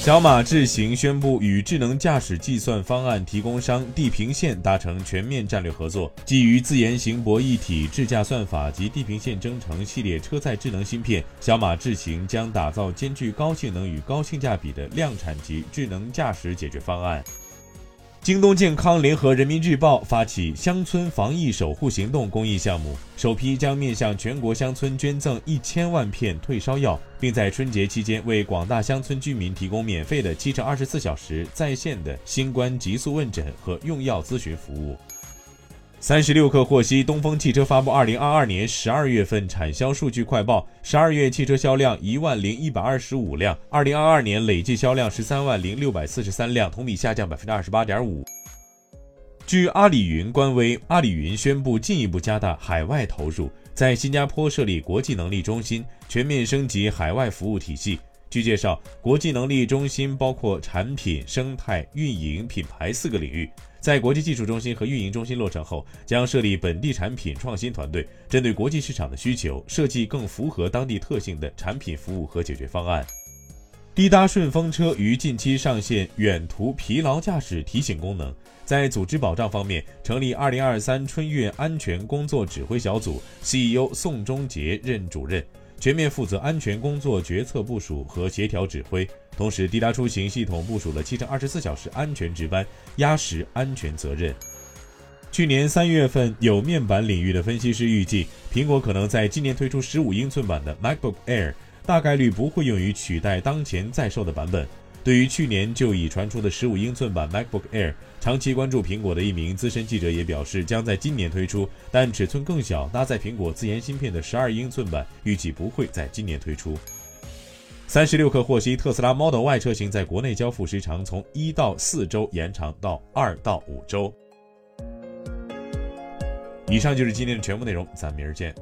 小马智行宣布与智能驾驶计算方案提供商地平线达成全面战略合作，基于自研型博一体智驾算法及地平线征程系列车载智能芯片，小马智行将打造兼具高性能与高性价比的量产级智能驾驶解决方案。京东健康联合人民日报发起乡村防疫守护行动公益项目，首批将面向全国乡村捐赠一千万片退烧药，并在春节期间为广大乡村居民提供免费的七乘二十四小时在线的新冠急速问诊和用药咨询服务。三十六氪获悉，东风汽车发布二零二二年十二月份产销数据快报，十二月汽车销量一万零一百二十五辆，二零二二年累计销量十三万零六百四十三辆，同比下降百分之二十八点五。据阿里云官微，阿里云宣布进一步加大海外投入，在新加坡设立国际能力中心，全面升级海外服务体系。据介绍，国际能力中心包括产品、生态、运营、品牌四个领域。在国际技术中心和运营中心落成后，将设立本地产品创新团队，针对国际市场的需求，设计更符合当地特性的产品、服务和解决方案。滴答顺风车于近期上线远途疲劳驾驶提醒功能。在组织保障方面，成立2023春运安全工作指挥小组，CEO 宋忠杰任主任。全面负责安全工作决策部署和协调指挥，同时滴答出行系统部署了七乘二十四小时安全值班，压实安全责任。去年三月份，有面板领域的分析师预计，苹果可能在今年推出十五英寸版的 MacBook Air，大概率不会用于取代当前在售的版本。对于去年就已传出的十五英寸版 MacBook Air，长期关注苹果的一名资深记者也表示，将在今年推出，但尺寸更小、搭载苹果自研芯片的十二英寸版预计不会在今年推出。三十六氪获悉，特斯拉 Model Y 车型在国内交付时长从一到四周延长到二到五周。以上就是今天的全部内容，咱明儿见。